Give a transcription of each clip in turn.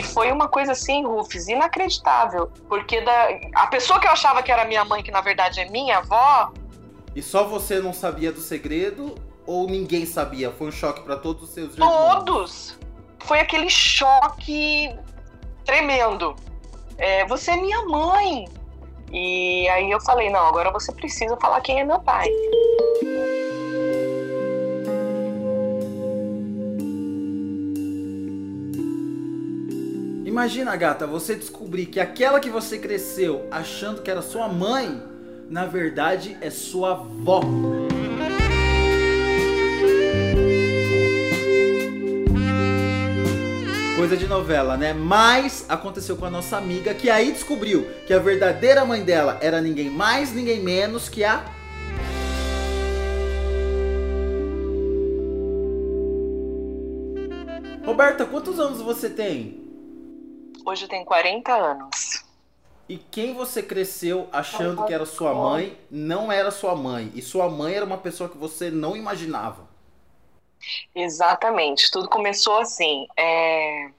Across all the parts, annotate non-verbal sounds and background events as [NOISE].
E foi uma coisa assim, Rufus, inacreditável. Porque da, a pessoa que eu achava que era minha mãe, que na verdade é minha avó. E só você não sabia do segredo? Ou ninguém sabia? Foi um choque para todos os seus irmãos? Todos! Foi aquele choque tremendo. É, você é minha mãe. E aí eu falei, não, agora você precisa falar quem é meu pai. Imagina, gata, você descobrir que aquela que você cresceu achando que era sua mãe, na verdade é sua avó. Coisa de novela, né? Mas aconteceu com a nossa amiga que aí descobriu que a verdadeira mãe dela era ninguém mais, ninguém menos que a Roberta, quantos anos você tem? Hoje tenho 40 anos. E quem você cresceu achando que era sua mãe, não era sua mãe. E sua mãe era uma pessoa que você não imaginava. Exatamente, tudo começou assim. É...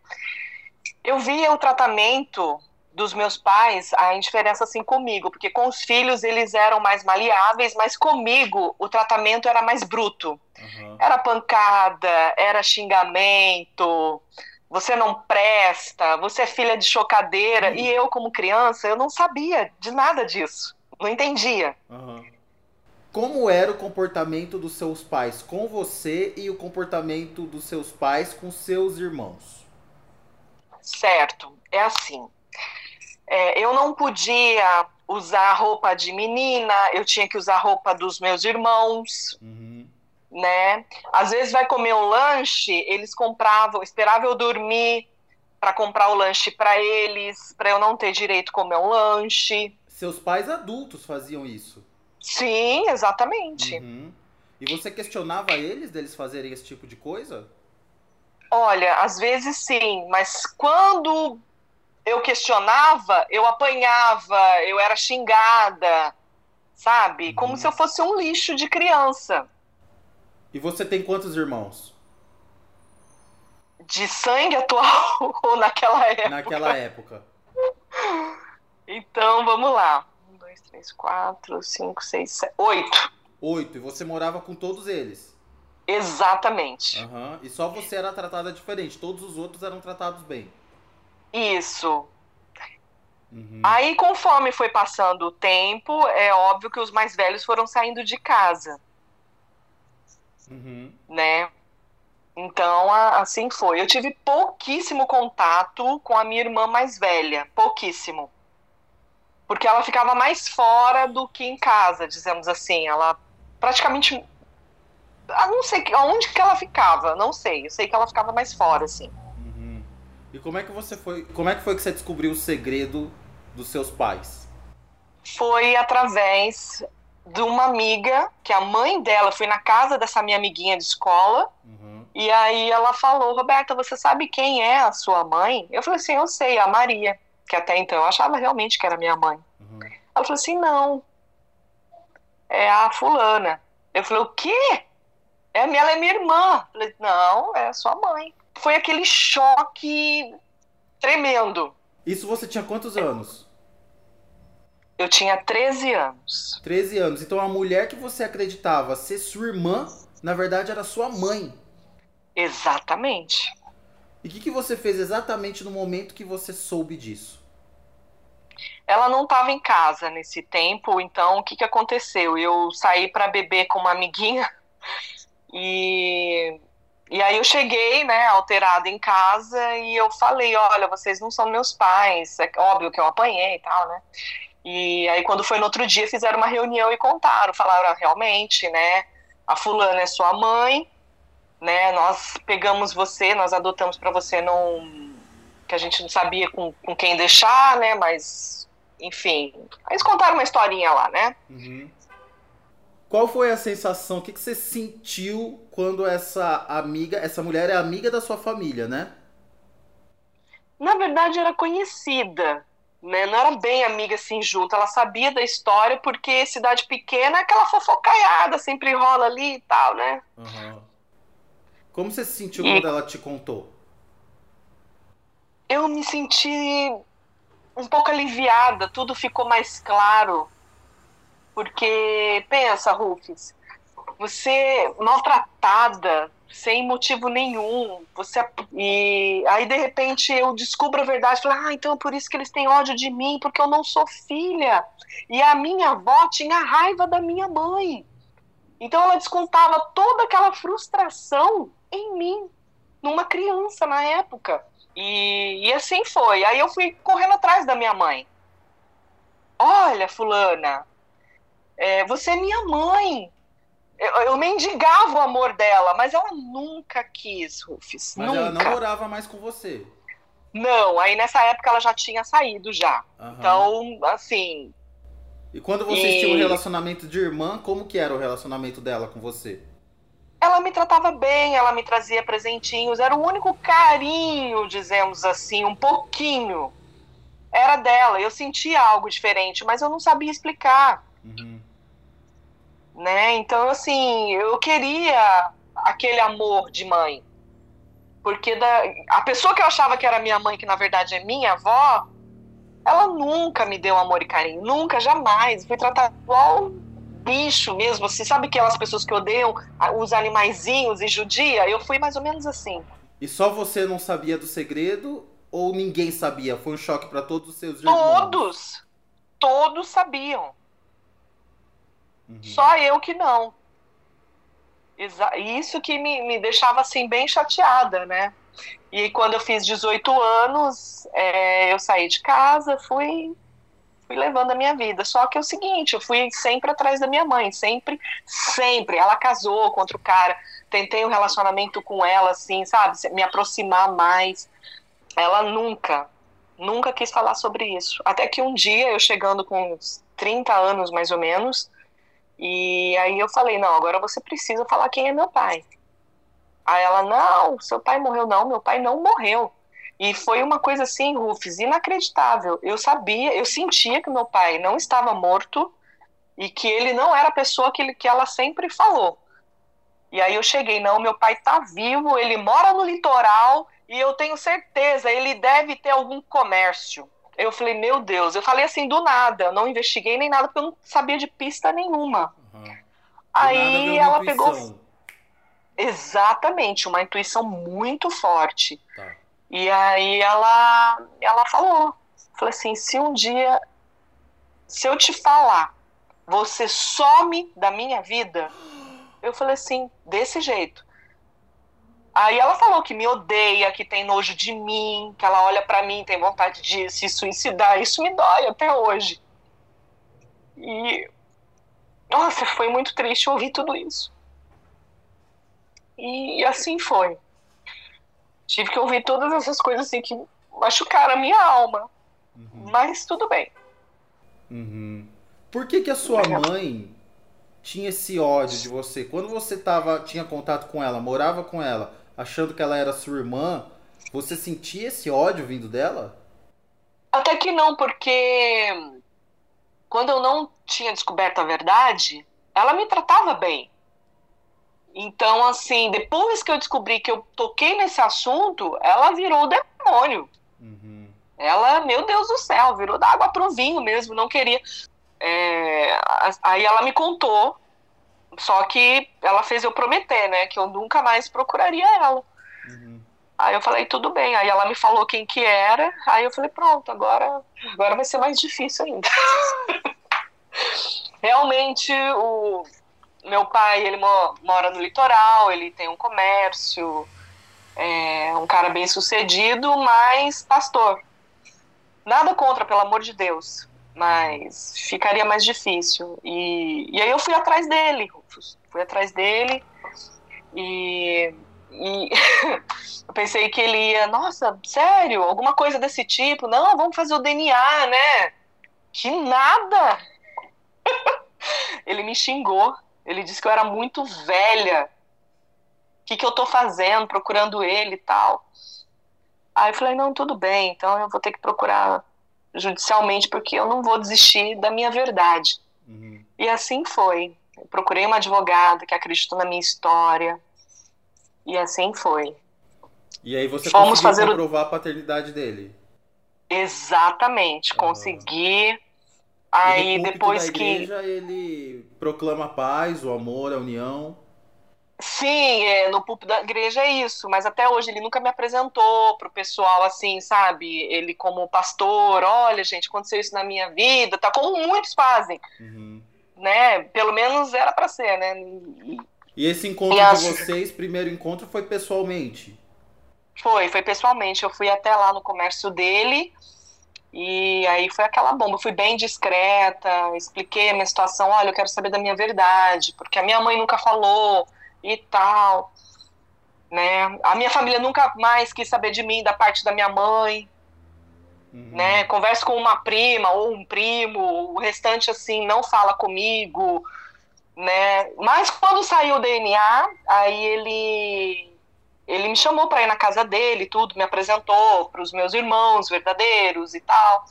Eu via o tratamento dos meus pais, a indiferença assim comigo, porque com os filhos eles eram mais maleáveis, mas comigo o tratamento era mais bruto. Uhum. Era pancada, era xingamento, você não presta, você é filha de chocadeira. Uhum. E eu, como criança, eu não sabia de nada disso, não entendia. Uhum. Como era o comportamento dos seus pais com você e o comportamento dos seus pais com seus irmãos? Certo, é assim. É, eu não podia usar roupa de menina, eu tinha que usar roupa dos meus irmãos, uhum. Né? Às vezes vai comer um lanche, eles compravam, esperavam eu dormir para comprar o lanche para eles, para eu não ter direito a comer um lanche. Seus pais adultos faziam isso? Sim, exatamente. Uhum. E você questionava eles deles fazerem esse tipo de coisa? Olha, às vezes sim, mas quando eu questionava, eu apanhava, eu era xingada, sabe? Uhum. Como se eu fosse um lixo de criança. E você tem quantos irmãos? De sangue atual [LAUGHS] ou naquela época? Naquela época. então, vamos lá dois, três, quatro, cinco, seis, sete, oito. Oito. E você morava com todos eles? Exatamente. Uhum. E só você era tratada diferente. Todos os outros eram tratados bem. Isso. Uhum. Aí, conforme foi passando o tempo, é óbvio que os mais velhos foram saindo de casa. Uhum. Né? Então, assim foi. Eu tive pouquíssimo contato com a minha irmã mais velha. Pouquíssimo porque ela ficava mais fora do que em casa, dizemos assim. Ela praticamente. Eu ah, não sei onde que ela ficava, não sei. Eu sei que ela ficava mais fora, assim. Uhum. E como é que você foi. Como é que foi que você descobriu o segredo dos seus pais? Foi através de uma amiga, que a mãe dela foi na casa dessa minha amiguinha de escola. Uhum. E aí ela falou, Roberta, você sabe quem é a sua mãe? Eu falei assim, eu sei, a Maria que até então eu achava realmente que era minha mãe. Uhum. Ela falou assim: não, é a fulana. Eu falei: o quê? É, ela é minha irmã. Eu falei: não, é a sua mãe. Foi aquele choque tremendo. Isso você tinha quantos anos? Eu tinha 13 anos. 13 anos. Então a mulher que você acreditava ser sua irmã, na verdade era sua mãe. Exatamente. E o que, que você fez exatamente no momento que você soube disso? Ela não estava em casa nesse tempo, então o que, que aconteceu? Eu saí para beber com uma amiguinha [LAUGHS] e, e aí eu cheguei, né, alterada em casa e eu falei, olha, vocês não são meus pais, é óbvio que eu apanhei e tal, né? E aí quando foi no outro dia fizeram uma reunião e contaram, falaram, ah, realmente, né, a fulana é sua mãe, né, nós pegamos você, nós adotamos para você não que a gente não sabia com, com quem deixar, né? Mas, enfim. Eles contaram uma historinha lá, né? Uhum. Qual foi a sensação? O que, que você sentiu quando essa amiga, essa mulher é amiga da sua família, né? Na verdade, era conhecida, né? Não era bem amiga assim junto. Ela sabia da história porque cidade pequena é aquela fofocaiada, sempre rola ali e tal, né? Uhum. Como você se sentiu e... quando ela te contou? eu eu me senti um pouco aliviada, tudo ficou mais claro. Porque, pensa, Rufus, você maltratada, sem motivo nenhum, você e aí de repente eu descubro a verdade, falo, ah, então é por isso que eles têm ódio de mim, porque eu não sou filha. E a minha avó tinha raiva da minha mãe. Então ela descontava toda aquela frustração em mim, numa criança na época. E, e assim foi. Aí eu fui correndo atrás da minha mãe. Olha, fulana, é, você é minha mãe. Eu, eu mendigava o amor dela, mas ela nunca quis, Rufus. Mas nunca. ela não morava mais com você. Não, aí nessa época ela já tinha saído já. Aham. Então, assim, E quando vocês E- tinham um relacionamento de irmã, como que era o relacionamento dela com você? ela me tratava bem, ela me trazia presentinhos, era o único carinho, dizemos assim, um pouquinho. Era dela, eu sentia algo diferente, mas eu não sabia explicar, Uhum. Né? Então, assim, eu queria aquele amor de mãe. Porque da, a pessoa que eu achava que era minha mãe, que na verdade é minha avó, ela nunca me deu amor e carinho, nunca, jamais. Fui tratada igual bicho mesmo, assim, sabe aquelas pessoas que odeiam os animaizinhos e judia? Eu fui mais ou menos assim. E só você não sabia do segredo ou ninguém sabia? Foi um choque pra todos os seus irmãos? Todos, todos sabiam, Uhum. só eu que não. Isso que me, me deixava assim bem chateada, né? E quando eu fiz 18 anos, é, eu saí de casa, fui, fui levando a minha vida. Só que é o seguinte, eu fui sempre atrás da minha mãe, sempre, sempre. Ela casou contra o cara, tentei um relacionamento com ela, assim, sabe? Me aproximar mais. Ela nunca, nunca quis falar sobre isso. Até que um dia, eu chegando com uns 30 anos mais ou menos, e aí eu falei, não, agora você precisa falar quem é meu pai. Aí ela, não, seu pai morreu, não, meu pai não morreu. E foi uma coisa assim, Rufus, inacreditável. Eu sabia, eu sentia que meu pai não estava morto e que ele não era a pessoa que, ele, que ela sempre falou. E aí eu cheguei, não, meu pai tá vivo, ele mora no litoral e eu tenho certeza, ele deve ter algum comércio. Eu falei, meu Deus, eu falei assim do nada, eu não investiguei nem nada porque eu não sabia de pista nenhuma. Uhum. Aí ela pegou intuição. exatamente uma intuição muito forte. Tá. E aí ela ela falou, falou assim, se um dia se eu te falar, você some da minha vida, eu falei assim, desse jeito. Aí ela falou que me odeia, que tem nojo de mim, que ela olha pra mim, tem vontade de se suicidar. Isso me dói até hoje. E nossa, foi muito triste ouvir tudo isso. E, assim foi. Tive que ouvir todas essas coisas assim que machucaram a minha alma. Uhum. Mas tudo bem. Uhum. Por que, que a sua mãe tinha esse ódio de você? Quando você tava, tinha contato com ela, morava com ela, achando que ela era sua irmã, você sentia esse ódio vindo dela? Até que não, porque quando eu não tinha descoberto a verdade, ela me tratava bem. Então, assim, depois que eu descobri que eu toquei nesse assunto, ela virou o demônio. Uhum. Ela, meu Deus do céu, virou da água pro vinho mesmo, não queria. É, aí ela me contou, só que ela fez eu prometer, né, que eu nunca mais procuraria ela. Uhum. Aí eu falei, tudo bem. Aí ela me falou quem que era. Aí eu falei, pronto, agora, agora vai ser mais difícil ainda. [LAUGHS] Realmente, o meu pai, ele mo- mora no litoral, ele tem um comércio, é um cara bem sucedido, mas pastor. Nada contra, pelo amor de Deus. Mas ficaria mais difícil. E, e aí eu fui atrás dele. Fui atrás dele e, e [LAUGHS] eu pensei que ele ia, nossa, sério? Alguma coisa desse tipo? Não, vamos fazer o DNA, né? Que nada! [LAUGHS] ele me xingou. Ele disse que eu era muito velha. O que, que eu tô fazendo, procurando ele e tal. Aí eu falei, não, tudo bem, então eu vou ter que procurar judicialmente, porque eu não vou desistir da minha verdade. Uhum. E assim foi. Eu procurei uma advogada que acreditou na minha história. E assim foi. E aí você Fomos conseguiu fazer comprovar a paternidade dele. Exatamente, consegui. Aí depois da igreja, que. Ele proclama a paz, o amor, a união. Sim, é, no púlpito da igreja é isso, mas até hoje ele nunca me apresentou pro pessoal assim, sabe? Ele como pastor, olha, gente, aconteceu isso na minha vida, tá como muitos fazem. Uhum. Né? Pelo menos era para ser, né? E, e esse encontro e de vocês, primeiro encontro foi pessoalmente? Foi, foi pessoalmente. Eu fui até lá no comércio dele. E aí foi aquela bomba. Eu fui bem discreta, expliquei a minha situação. Olha, eu quero saber da minha verdade, porque a minha mãe nunca falou e tal, né? A minha família nunca mais quis saber de mim da parte da minha mãe, uhum. né? Converso com uma prima ou um primo, o restante assim não fala comigo, né? Mas quando saiu o DNA, aí ele ele me chamou para ir na casa dele, tudo, me apresentou para os meus irmãos verdadeiros e tal.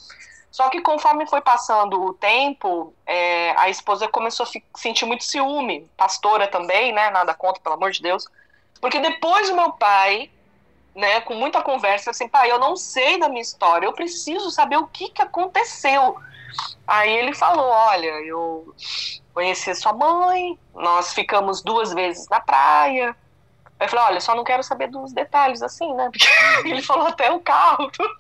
Só que conforme foi passando o tempo, é, a esposa começou a sentir muito ciúme, pastora também, né? Nada contra, pelo amor de Deus. Porque depois o meu pai, né, com muita conversa, assim, pai, eu não sei da minha história, eu preciso saber o que, que aconteceu. Aí ele falou: Olha, eu conheci sua mãe, nós ficamos duas vezes na praia, Aí eu falei, olha, só não quero saber dos detalhes, assim, né? Porque [LAUGHS] uhum. ele falou até o carro, [LAUGHS] tudo.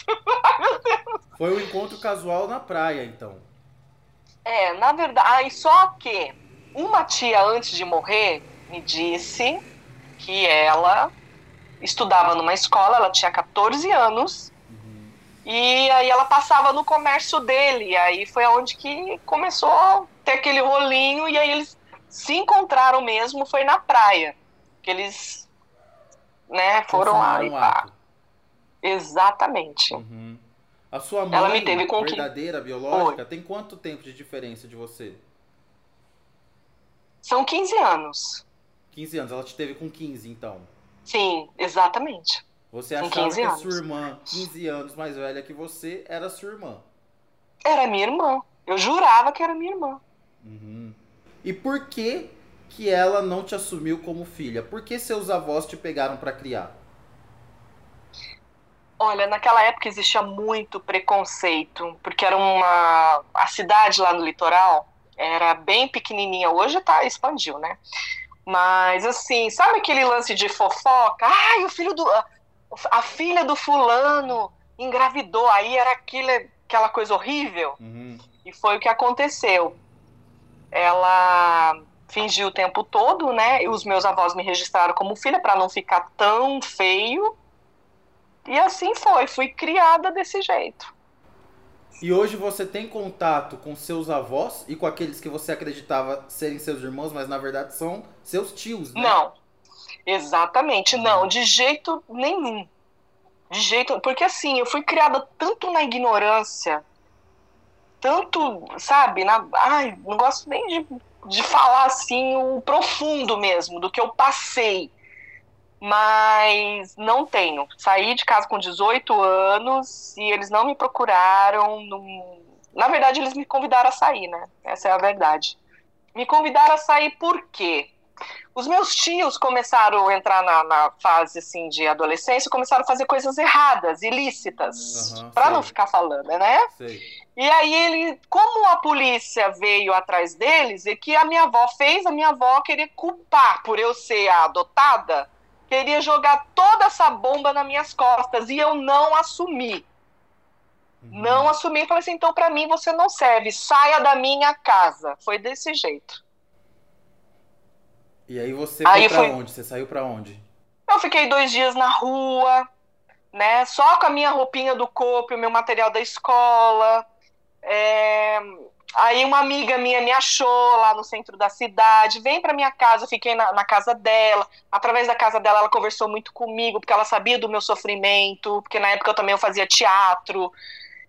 Foi um encontro casual na praia, então. É, na verdade. Aí só que uma tia, antes de morrer, me disse que ela estudava numa escola, ela tinha 14 anos, uhum. e aí ela passava no comércio dele. E aí foi aonde que começou a ter aquele rolinho, e aí eles se encontraram mesmo, foi na praia. Que eles né? Foram lá e pá. Exatamente. Uhum. A sua mãe, Ela me teve com verdadeira, que... biológica, Oi. tem quanto tempo de diferença de você? São 15 anos. 15 anos, ela te teve com 15, então. Sim, exatamente. Você achava que a sua irmã, 15 anos mais velha que você, era sua irmã? Era minha irmã. Eu jurava que era minha irmã. Uhum. E por que que ela não te assumiu como filha? Por que seus avós te pegaram para criar? Olha, naquela época existia muito preconceito, porque era uma a cidade lá no litoral era bem pequenininha, hoje tá expandiu, né? Mas assim, sabe aquele lance de fofoca? Ai, o filho do a filha do fulano engravidou, aí era aquilo, aquela coisa horrível. Uhum. E foi o que aconteceu. Ela fingi o tempo todo, né? E os meus avós me registraram como filha para não ficar tão feio. E assim foi, fui criada desse jeito. E hoje você tem contato com seus avós e com aqueles que você acreditava serem seus irmãos, mas na verdade são seus tios, né? Não. Exatamente, não, de jeito nenhum. De jeito, porque assim, eu fui criada tanto na ignorância, tanto, sabe, na, ai, não gosto nem de de falar assim o profundo mesmo do que eu passei. Mas não tenho. Saí de casa com 18 anos e eles não me procuraram. Não... Na verdade, eles me convidaram a sair, né? Essa é a verdade. Me convidaram a sair por quê? Os meus tios começaram a entrar na, na fase assim de adolescência, começaram a fazer coisas erradas, ilícitas, uhum, para não ficar falando, né? Sei. E aí ele, como a polícia veio atrás deles, e que a minha avó fez, a minha avó queria culpar por eu ser a adotada, queria jogar toda essa bomba nas minhas costas e eu não assumi. Uhum. Não assumi, falei assim, então para mim você não serve, saia da minha casa. Foi desse jeito. E aí você aí foi pra onde? Você saiu para onde? Eu fiquei dois dias na rua, né? Só com a minha roupinha do corpo, o meu material da escola. É... Aí uma amiga minha me achou lá no centro da cidade, vem para minha casa, eu fiquei na, na, casa dela. Através da casa dela, ela conversou muito comigo, porque ela sabia do meu sofrimento, porque na época eu também eu fazia teatro.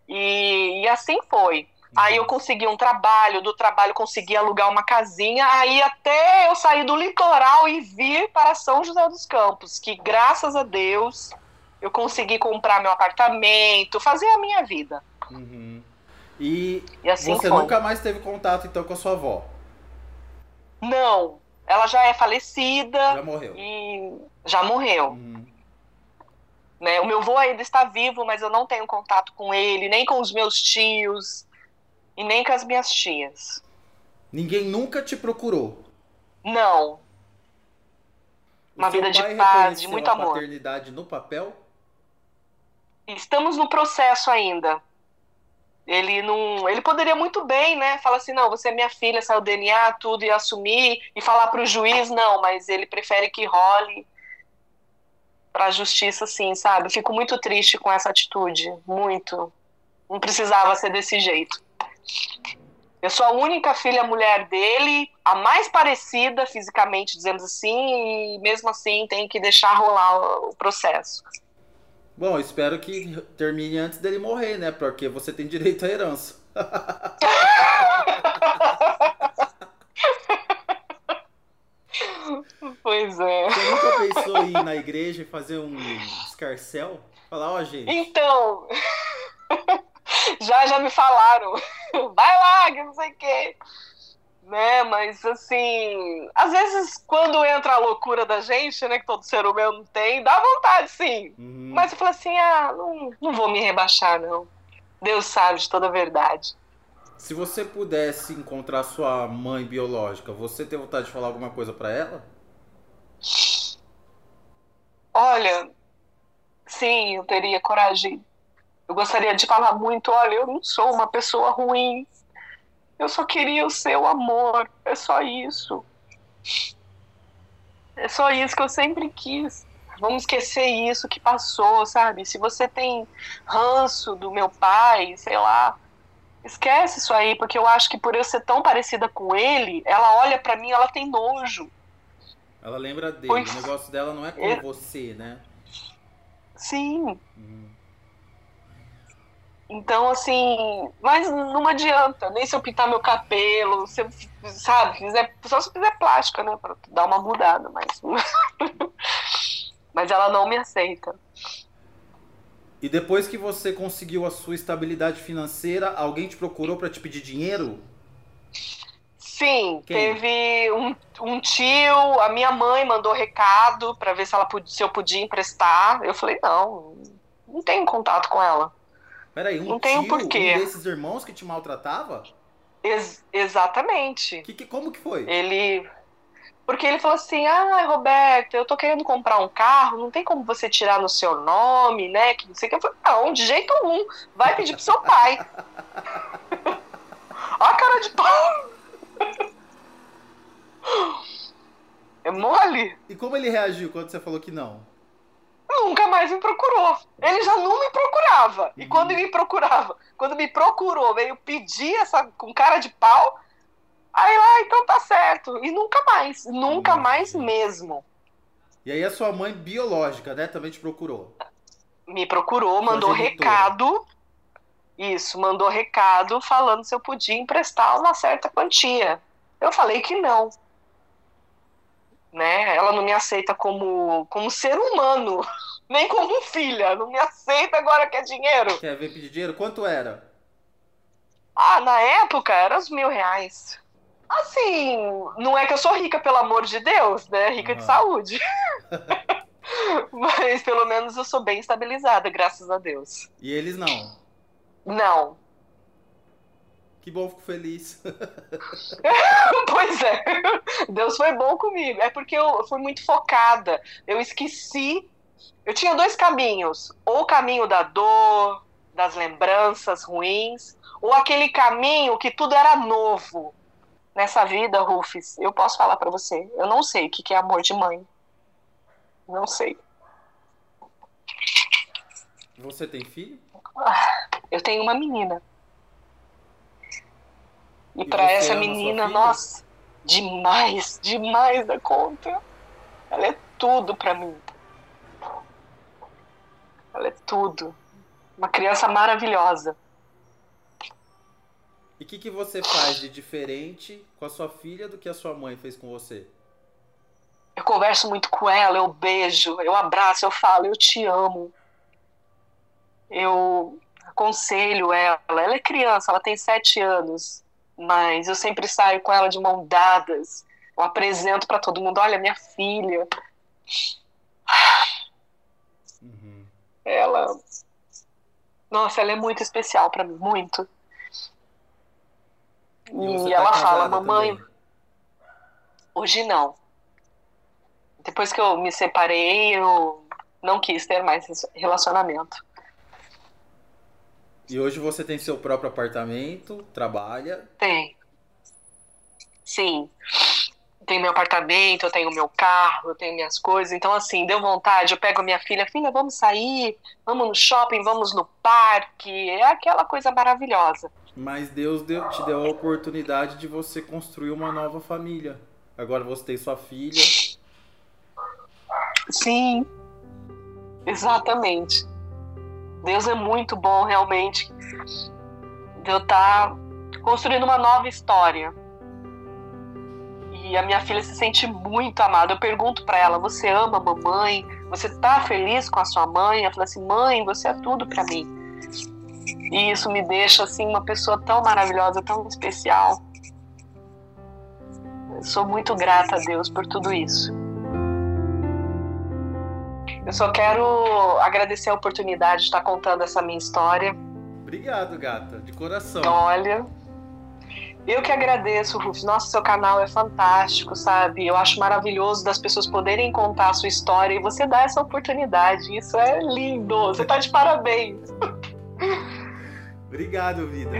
E, e assim foi. Aí eu consegui um trabalho, do trabalho consegui alugar uma casinha, aí até eu sair do litoral e vir para São José dos Campos, que graças a Deus eu consegui comprar meu apartamento, fazer a minha vida. Uhum. E, e assim você foi. nunca mais teve contato então com a sua avó? Não, ela já é falecida. Já morreu. E já morreu. Uhum. meu avô ainda está vivo, mas eu não tenho contato com ele, nem com os meus tios e nem com as minhas tias. Ninguém nunca te procurou? Não. Uma vida de paz, de muito a amor. paternidade no papel? Estamos no processo ainda. Ele não, ele poderia muito bem, né? Falar assim, não, você é minha filha, saiu o DNA, tudo e assumir e falar para o juiz, não, mas ele prefere que role para a justiça, sim, sabe? Fico muito triste com essa atitude, muito. Não precisava ser desse jeito. Eu sou a única filha mulher dele, a mais parecida fisicamente, dizemos assim, e mesmo assim tem que deixar rolar o processo. Bom, espero que termine antes dele morrer, né? Porque você tem direito à herança. [LAUGHS] pois é. Você nunca pensou em ir na igreja e fazer um escarcel? Falar, ó, oh, gente. Então. [LAUGHS] já, já me falaram. [LAUGHS] Vai lá, que não sei o quê. Né, mas assim, às vezes quando entra a loucura da gente, né, que todo ser humano tem, dá vontade sim. Uhum. Mas eu falo assim, ah, não, não vou me rebaixar não. Deus sabe de toda a verdade. Se você pudesse encontrar sua mãe biológica, você tem vontade de falar alguma coisa para ela? Olha, sim, eu teria coragem. Eu gostaria de falar muito, olha, eu não sou uma pessoa ruim. Eu só queria o seu amor. É só isso. É só isso que eu sempre quis. Vamos esquecer isso que passou, sabe? Se você tem ranço do meu pai, sei lá, Esquece isso aí, porque eu acho que por eu ser tão parecida com ele, ela olha para mim, ela tem nojo. Ela lembra dele. Pois... O negócio dela não é com é... você, né? Sim. Uhum. Então, assim, mas não adianta, nem se eu pintar meu cabelo, se eu, sabe, fizer, só se eu fizer plástica, né, pra dar uma mudada, mas. [LAUGHS] mas ela não me aceita. E depois que você conseguiu a sua estabilidade financeira, alguém te procurou para te pedir dinheiro? Sim, Quem? teve um, um, tio, a minha mãe mandou recado para ver se, ela, se eu podia emprestar. Eu falei, não, não tenho contato com ela. Peraí, um não tio, porquê. um desses irmãos que te maltratava? Ex exatamente. Que, que, como que foi? Ele porque ele falou assim: ah, Roberto, eu tô querendo comprar um carro, não tem como você tirar no seu nome, né? Que não sei o que. Eu falei: não, de jeito algum. Vai pedir pro seu pai. [LAUGHS] Ó a cara de pau. É mole. E como ele reagiu quando você falou que não? Mais me procurou. Ele já não me procurava. E quando ele me procurava, quando me procurou, veio pedir essa com cara de pau, Aí lá, ah, então tá certo. E nunca mais, nunca mais mesmo. E aí a sua mãe biológica, né, também te procurou? Me procurou, mandou recado. Isso, mandou recado falando se eu podia emprestar uma certa quantia. Eu falei que não. Né? Ela não me aceita como, como ser humano, [LAUGHS] nem como filha. Não me aceita agora que é dinheiro. Quer ver pedir dinheiro? Quanto era? Ah, na época era uns mil reais. Assim, não é que eu sou rica, pelo amor de Deus, né? Rica uhum. de saúde. [LAUGHS] [LAUGHS] Mas pelo menos eu sou bem estabilizada, graças a Deus. E eles não? Não. Que bom, fico feliz. [LAUGHS] pois é. Deus foi bom comigo. É porque eu fui muito focada. Eu esqueci. Eu tinha dois caminhos: ou o caminho da dor, das lembranças ruins, ou aquele caminho que tudo era novo nessa vida, Rufus, eu posso falar para você, eu não sei o que é amor de mãe. Não sei. Você tem filho? Eu tenho uma menina. E, e para essa menina, nossa, demais, demais da conta. Ela é tudo para mim. Ela é tudo. Uma criança maravilhosa. E o que, que você faz de diferente com a sua filha do que a sua mãe fez com você? Eu converso muito com ela, eu beijo, eu abraço, eu falo, eu te amo. Eu aconselho ela. Ela é criança, ela tem sete anos, mas eu sempre saio com ela de mão dadas. Eu apresento para todo mundo: olha, minha filha. Uhum. Ela. Nossa, ela é muito especial para mim, muito. E, e tá ela fala, mamãe. Também. Hoje não. Depois que eu me separei, eu não quis ter mais relacionamento. E hoje você tem seu próprio apartamento, trabalha? Tem. Sim. Tenho meu apartamento, eu tenho meu carro, eu tenho minhas coisas. Então, assim, deu vontade, eu pego minha filha, filha, vamos sair, vamos no shopping, vamos no parque. É aquela coisa maravilhosa. Mas Deus deu, te deu a oportunidade de você construir uma nova família. Agora você tem sua filha. Sim, exatamente. Deus é muito bom, realmente. De eu estar tá construindo uma nova história. E a minha filha se sente muito amada. Eu pergunto para ela: Você ama a mamãe? Você tá feliz com a sua mãe? Ela fala assim: Mãe, você é tudo para mim. E isso me deixa assim uma pessoa tão maravilhosa, tão especial. Eu sou muito grata a Deus por tudo isso. Eu só quero agradecer a oportunidade de estar contando essa minha história. Obrigado, gata, de coração. Olha, eu que agradeço, Rufus. Nossa, seu canal é fantástico, sabe? Eu acho maravilhoso das pessoas poderem contar a sua história e você dá essa oportunidade. Isso é lindo. Você tá de parabéns. Obrigado, vida.